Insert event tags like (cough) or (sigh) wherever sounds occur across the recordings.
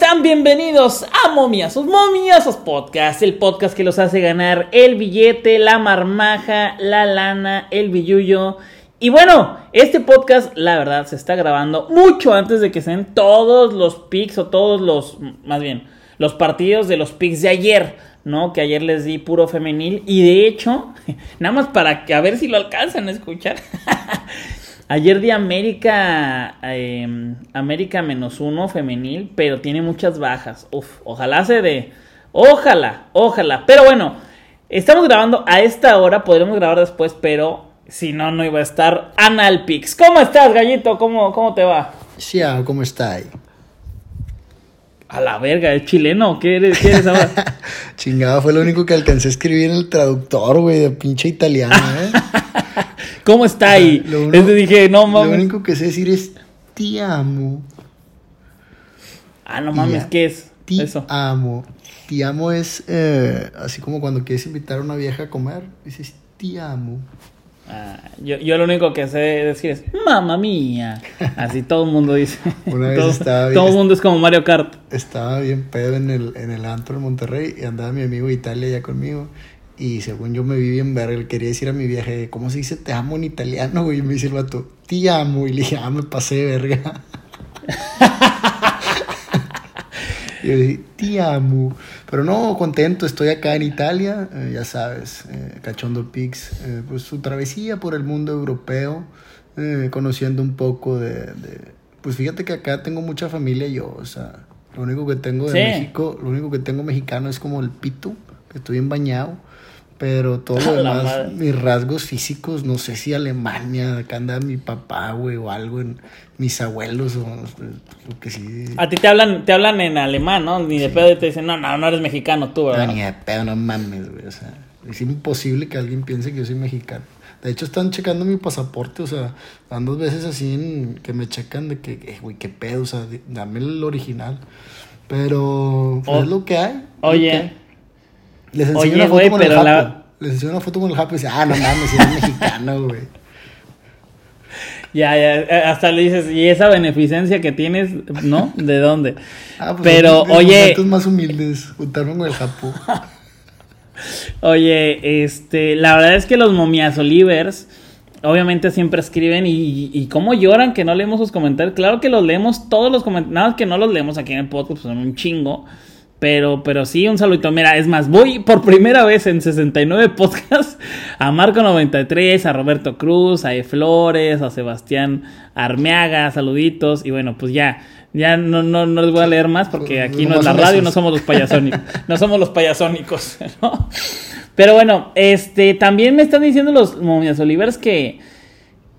están? Bienvenidos a Momiazos, Momiazos Podcast, el podcast que los hace ganar el billete, la marmaja, la lana, el billullo. Y bueno, este podcast, la verdad, se está grabando mucho antes de que sean todos los picks o todos los, más bien, los partidos de los picks de ayer, ¿no? Que ayer les di puro femenil. Y de hecho, (laughs) nada más para que a ver si lo alcanzan a escuchar. (laughs) Ayer di América, em, América menos uno femenil, pero tiene muchas bajas. Uf, ojalá se dé. Ojalá, ojalá. Pero bueno, estamos grabando a esta hora, podremos grabar después, pero si no, no iba a estar Analpix. ¿Cómo estás, gallito? ¿Cómo, cómo te va? Sí, ¿cómo está? A la verga, ¿es chileno? ¿Qué eres, qué eres ahora? (laughs) Chingada, fue lo único que alcancé a escribir en el traductor, güey, de pinche italiano, ¿eh? (laughs) ¿Cómo está ahí? Lo Entonces dije, no Lo mames. único que sé decir es te amo. Ah, no mames, Ya. ¿qué es Te eso? amo. Te amo es eh, así como cuando quieres invitar a una vieja a comer. Dices te amo. Ah, yo, yo lo único que sé decir es, mamá mía. Así todo el mundo dice. (laughs) Una vez todo, estaba bien- todo el mundo es como Mario Kart. Estaba bien pedo en el, en el antro en Monterrey y andaba mi amigo Italia allá conmigo. Y según yo me vi bien verga, le quería decir a mi vieja, ¿cómo se dice te amo en italiano, güey? Y me dice el vato, te amo. Y le dije, ah, me pasé de verga. y (laughs) yo le dije, te amo. Pero no, contento, estoy acá en Italia, eh, ya sabes, eh, Cachondo Pix, eh, pues su travesía por el mundo europeo, conociendo un poco de, de- Pues fíjate que acá tengo mucha familia yo, o sea, lo único que tengo de Sí. México, lo único que tengo mexicano es como el pito, que estoy bien bañado. Pero todo (laughs) lo demás, mis rasgos físicos, no sé si Alemania, acá anda mi papá, güey, o algo, en mis abuelos, o lo que sí. A ti te hablan, te hablan en alemán, ¿no? Ni de pedo te dicen, no, no, no eres mexicano tú, No, ¿verdad? ni de pedo, no mames, güey. O sea, es imposible que alguien piense que yo soy mexicano. De hecho, están checando mi pasaporte, o sea, dan dos veces así en que me checan de que, eh, güey, qué pedo, o sea, dame el original. Pero, pues es lo que hay. lo Oye. que hay. Les enseño Oye, una foto con el la- japo. Les enseño una foto con el japo y dice, ah, no mames, eres mexicano, güey. (laughs) Ya, ya, eh, hasta le dices, ¿y esa beneficencia que tienes, no? ¿De dónde? (laughs) Ah, pues Pero, oye, momentos más humildes, juntarme con el japo. (laughs) oye, este, la verdad es que los momias olivers, obviamente siempre escriben y, y cómo lloran que no leemos sus comentarios. Claro que los leemos todos los comentarios, nada más que no los leemos aquí en el podcast, pues son un chingo. Pero, pero sí, un saludito. Mira, es más, voy por primera vez en 69 (laughs) podcasts a Marco93, a Roberto Cruz, a E. Flores, a Sebastián Armeaga, saluditos. Y bueno, pues ya, ya no, no, no les voy a leer más porque aquí no es la radio, esos. (laughs) no somos los payasónicos. No somos los payasónicos, ¿no? Pero bueno, este, también me están diciendo los momias olivers que,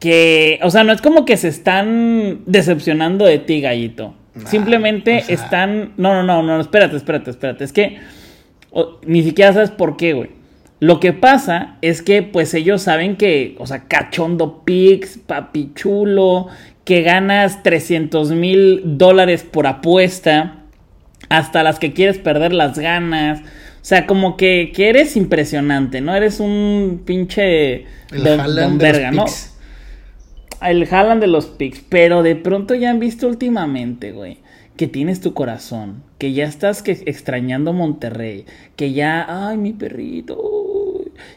que, o sea, no es como que se están decepcionando de ti, gallito. Nah, Simplemente o sea- están, no, no, no, no, espérate, espérate, espérate. Es que ni siquiera sabes por qué, güey. Lo que pasa es que, pues, ellos saben que, o sea, cachondo pix, papi chulo, que ganas 300 mil dólares por apuesta, hasta las que quieres perder las ganas. O sea, como que, que eres impresionante, ¿no? Eres un pinche El don, don de verga, ¿no? Picks. El Haaland de los picks, pero de pronto ya han visto últimamente, güey, que tienes tu corazón, que ya estás que extrañando Monterrey, que ya, ay, mi perrito,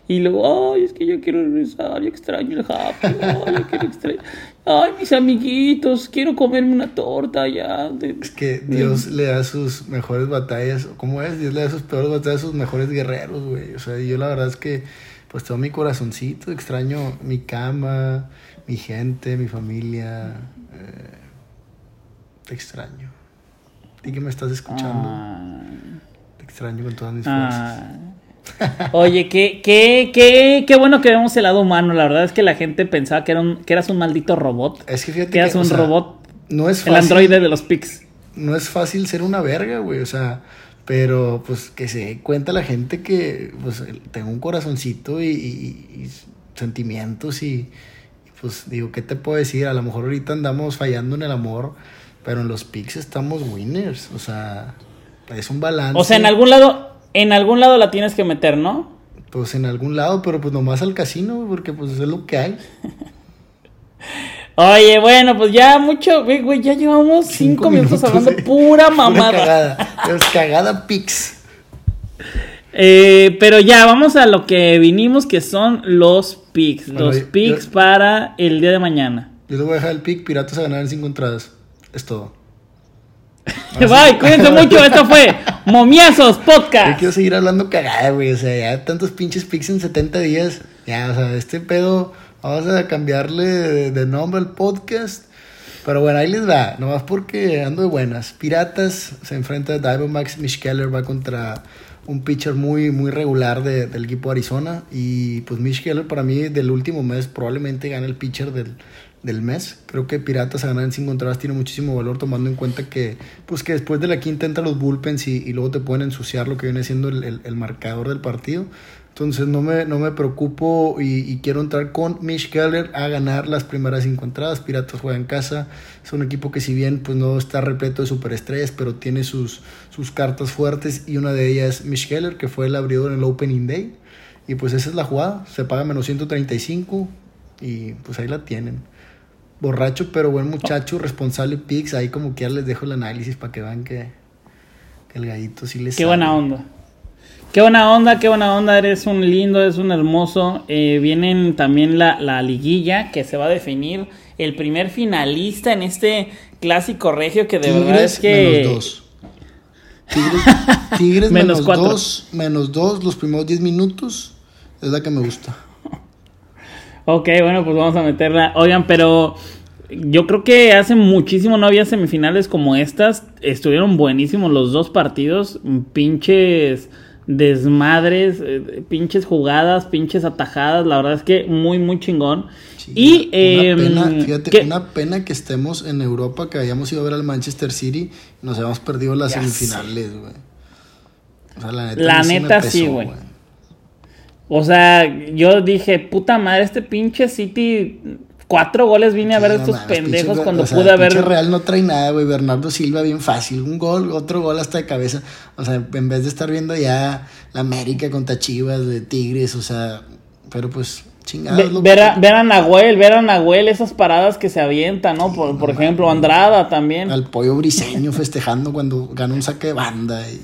y luego, ay, es que yo quiero regresar, yo extraño el happy, ay, yo quiero extrañar, ay, mis amiguitos, quiero comerme una torta ya. Es que Dios le da sus mejores batallas. ¿Cómo es? Dios le da sus peores batallas a sus mejores guerreros, güey. O sea, yo la verdad es que, pues todo mi corazoncito, extraño mi cama, mi gente, mi familia. eh, te extraño. Di que me estás escuchando. Ah. Te extraño con todas mis fuerzas. Ah. (laughs) Oye, qué, qué, qué, qué bueno que vemos el lado humano. La verdad es que la gente pensaba que, era un, que eras un maldito robot. Es que fíjate que eras que, un sea, robot. No es El androide de los pics. no es fácil ser una verga, güey, o sea, pero pues que se dé cuenta la gente que pues tengo un corazoncito y, y- y sentimientos y, y, pues digo, ¿qué te puedo decir? A lo mejor ahorita andamos fallando en el amor, pero en los pics estamos winners, o sea, es un balance. O sea, en algún lado, en algún lado la tienes que meter, ¿no? Pues en algún lado, pero pues nomás al casino, porque pues es lo que hay. (laughs) Oye, bueno, pues ya mucho, güey, güey, ya llevamos cinco, (laughs) minutos, hablando pura mamada. Pura cagada, es (laughs) cagada pix. Eh, pero ya, vamos a lo que vinimos, que son los picks. los picks para el día de mañana. Yo te voy a dejar el pick, Piratas a ganar en cinco entradas. Es todo. (laughs) Bye, cuídense mucho. Esto fue (laughs) Momiazos Podcast. Yo quiero seguir hablando cagada, güey. O sea, ya tantos pinches picks en 70 días. Ya, o sea, este pedo Vamos a cambiarle de, nombre al podcast. Pero bueno, ahí les va. Nomás porque ando de buenas. Piratas se enfrenta a Diamondbacks. Mitch Keller va contra un pitcher muy, muy regular del equipo de Arizona. Y pues Mitch para mí del último mes probablemente gana el pitcher del, del mes. Creo que Piratas a ganar en cinco entradas tiene muchísimo valor tomando en cuenta que, pues que después de la quinta entran los bullpens y, luego te pueden ensuciar lo que viene siendo el, el marcador del partido. Entonces no me, no me preocupo y, quiero entrar con Mitch Keller a ganar las primeras cinco entradas. Piratas juega en casa. Es un equipo que si bien pues no está repleto de superestrellas, pero tiene sus, sus cartas fuertes y una de ellas es Mitch Keller, que fue el abridor en el Opening Day. Y pues esa es la jugada. Se paga menos 135 y pues ahí la tienen. Borracho pero buen muchacho, responsable Pix. Ahí como que ya les dejo el análisis para que vean que, el gallito sí les Qué buena onda. Qué buena onda, qué buena onda, eres un lindo, eres un hermoso. Eh, vienen también la, liguilla que se va a definir el primer finalista en este clásico regio que de verdad es que... Menos dos. Tigres, (laughs) menos, dos, menos dos los primeros 10 minutos es la que me gusta. Ok, bueno, pues vamos a meterla. Oigan, pero yo creo que hace muchísimo no había semifinales como estas. Estuvieron buenísimos los dos partidos. Pinches desmadres, eh, pinches jugadas, pinches atajadas. La verdad es que muy, muy chingón. y una, pena, em, fíjate, una pena que estemos en Europa, que hayamos ido a ver al Manchester City y nos hayamos perdido las semifinales, güey. O sea, la neta, la neta sí, güey. O sea, yo dije, puta madre, este pinche City cuatro goles vine a ver estos pendejos cuando pude haber. Real no trae nada, güey. Bernardo Silva bien fácil. Un gol, otro gol hasta de cabeza. O sea, en vez de estar viendo ya la América contra Chivas de Tigres, o sea, pero pues chingados. ver, a, ver, a, Nahuel, ver a Nahuel, esas paradas que se avientan, ¿no? por, por ejemplo, Andrada también. Al pollo briseño festejando cuando gana un saque de banda. Y...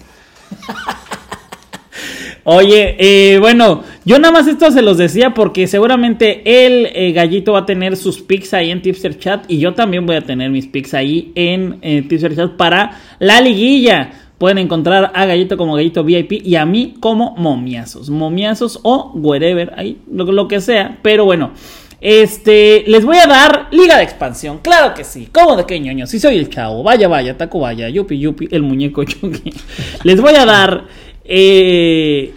Oye, eh, bueno, yo nada más esto se los decía porque seguramente el eh, gallito va a tener sus pics ahí en Tipster Chat y yo también voy a tener mis pics ahí en eh, Tipster Chat para la liguilla. Pueden encontrar a Gallito como Gallito VIP y a mí como Momiazos. Momiazos o wherever, ahí, lo, que sea. Pero bueno, este, les voy a dar Liga de Expansión. Claro que sí. ¿Cómo de qué ñoño? Si soy el chavo. Vaya, vaya, taco vaya. Yupi, yupi, el muñeco (laughs) Chucky. les voy a dar eh,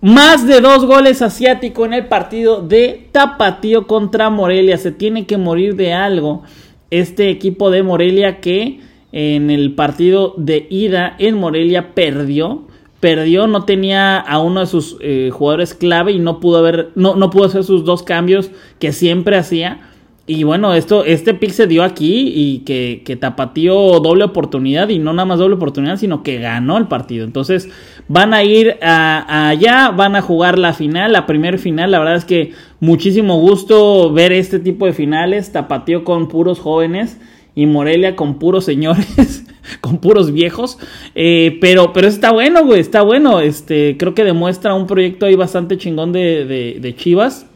más de dos goles asiático en el partido de Tapatío contra Morelia. Se tiene que morir de algo este equipo de Morelia que en el partido de ida en Morelia perdió. Perdió, no tenía a uno de sus eh, jugadores clave y no pudo, haber, no, no pudo hacer sus dos cambios que siempre hacía. Y bueno, esto, este pick se dio aquí y que, que, Tapatío doble oportunidad y no nada más doble oportunidad, sino que ganó el partido. Entonces van a ir allá, van a jugar la final, la primer final. La verdad es que muchísimo gusto ver este tipo de finales. Tapatío con puros jóvenes y Morelia con puros señores, (laughs) con puros viejos. Eh, pero, pero está bueno, güey, está bueno. Este, creo que demuestra un proyecto ahí bastante chingón de, de, de Chivas.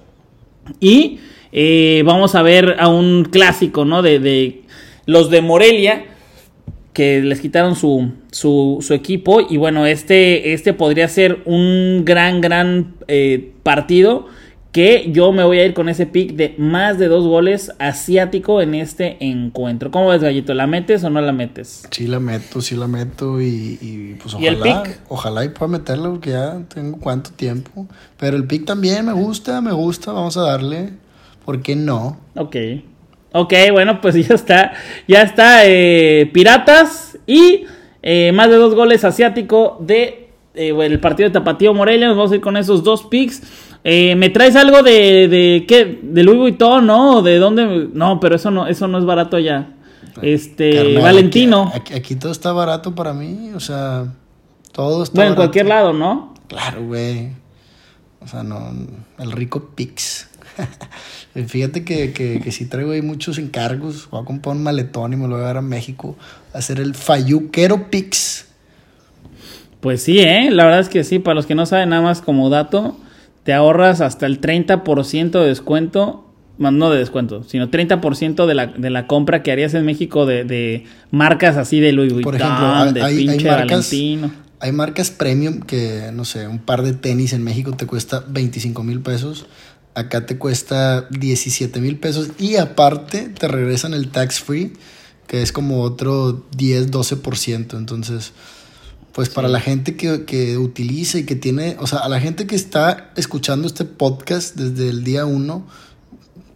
Y eh, vamos a ver a un clásico, ¿no? De, los de Morelia, que les quitaron su, su, equipo. Y bueno, este, este podría ser un gran, gran eh, partido. Que yo me voy a ir con ese pick de más de dos goles asiático en este encuentro. ¿Cómo ves, Gallito? ¿La metes o no la metes? Sí, la meto, sí la meto. Y, pues ojalá, el pick? ojalá y pueda meterlo porque ya tengo cuánto tiempo. Pero el pick también me gusta, me gusta. Vamos a darle. ¿Por qué no? Ok. Ok, bueno, pues (laughs) ya está. Ya está. Eh, Piratas y eh, más de dos goles asiático de eh, el partido de Tapatío Morelia. Nos vamos a ir con esos dos picks. ¿Me traes algo de, de qué? ¿De Louis Vuitton, no? ¿De dónde? No, pero eso no, eso no es barato ya. Este, Valentino. Aquí, todo está barato para mí, o sea, todo está Bueno, en cualquier lado, ¿no? Claro, güey. O sea, no, el rico Pix. (laughs) Fíjate que, que, que sí traigo ahí muchos encargos. Voy a comprar un maletón y me lo voy a dar a México a hacer el Fayuquero Pix. Pues sí, ¿eh? La verdad es que sí. Para los que no saben, nada más como dato, te ahorras hasta el 30% de descuento. No de descuento, sino 30% de la, de la compra que harías en México de, de marcas así de Louis Vuitton, Por ejemplo, hay, de hay- hay pinche marcas, Valentino. hay marcas premium que, no sé, un par de tenis en México te cuesta 25 mil pesos. Acá te cuesta 17 mil pesos. Y aparte te regresan el tax free, que es como otro 10, 12%. Entonces, pues para la gente que, que utiliza y que tiene, o sea, a la gente que está escuchando este podcast desde el día 1,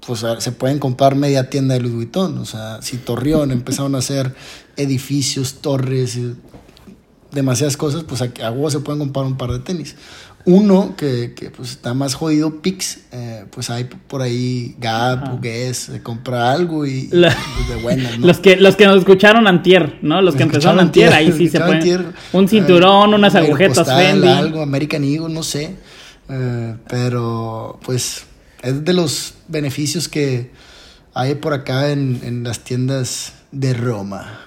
pues a- se pueden comprar media tienda de Louis Vuitton. O sea, si Torreón (laughs) empezaron a hacer edificios, torres, demasiadas cosas, pues a, a se pueden comprar un par de tenis. Uno que, que, pues está más jodido, Pix, eh, pues hay por ahí Gap. Guess, compra algo y, La- pues, de buenas, (laughs) ¿no? Los que, los que nos escucharon antier, ¿no? Los que empezaron antier, ahí sí se pueden. antier, Un cinturón, eh, unas un agujetas Fendi. algo, American Eagle, no sé. Eh, pero pues es de los beneficios que hay por acá en, en las tiendas de Roma.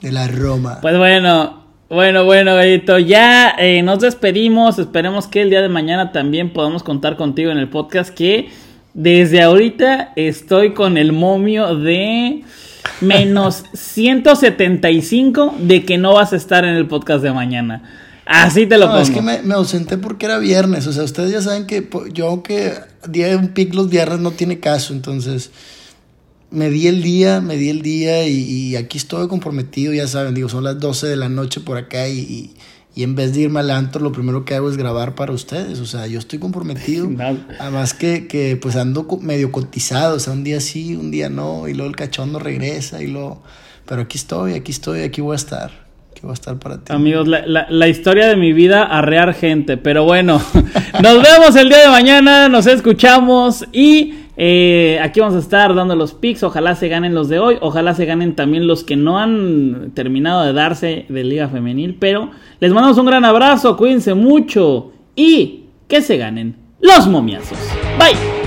De la Roma. Pues bueno, bueno, bueno, Edito, ya eh, nos despedimos. Esperemos que el día de mañana también podamos contar contigo en el podcast. Que desde ahorita estoy con el momio de menos (laughs) 175 de que no vas a estar en el podcast de mañana. Así te lo No, pongo. es que me, me ausenté porque era viernes. O sea, ustedes ya saben que yo que día de un pic los viernes no tiene caso. Entonces, me di el día, me di el día y, y aquí estoy comprometido, ya saben. Digo, son las 12 de la noche por acá y, y- y en vez de irme al antro, lo primero que hago es grabar para ustedes. O sea, yo estoy comprometido. (laughs) Además que, que pues ando medio cotizado. O sea, un día sí, un día no. Y luego el cachondo regresa y luego... Pero aquí estoy, aquí estoy, aquí voy a estar. Aquí voy a estar para ti. Amigos, la, la- la historia de mi vida, arrear gente. Pero bueno, (laughs) nos vemos el día de mañana, nos escuchamos y eh, aquí vamos a estar dando los picks. Ojalá se ganen los de hoy, ojalá se ganen también los que no han terminado de darse de Liga Femenil. Pero les mandamos un gran abrazo, cuídense mucho y que se ganen los momiazos. Bye.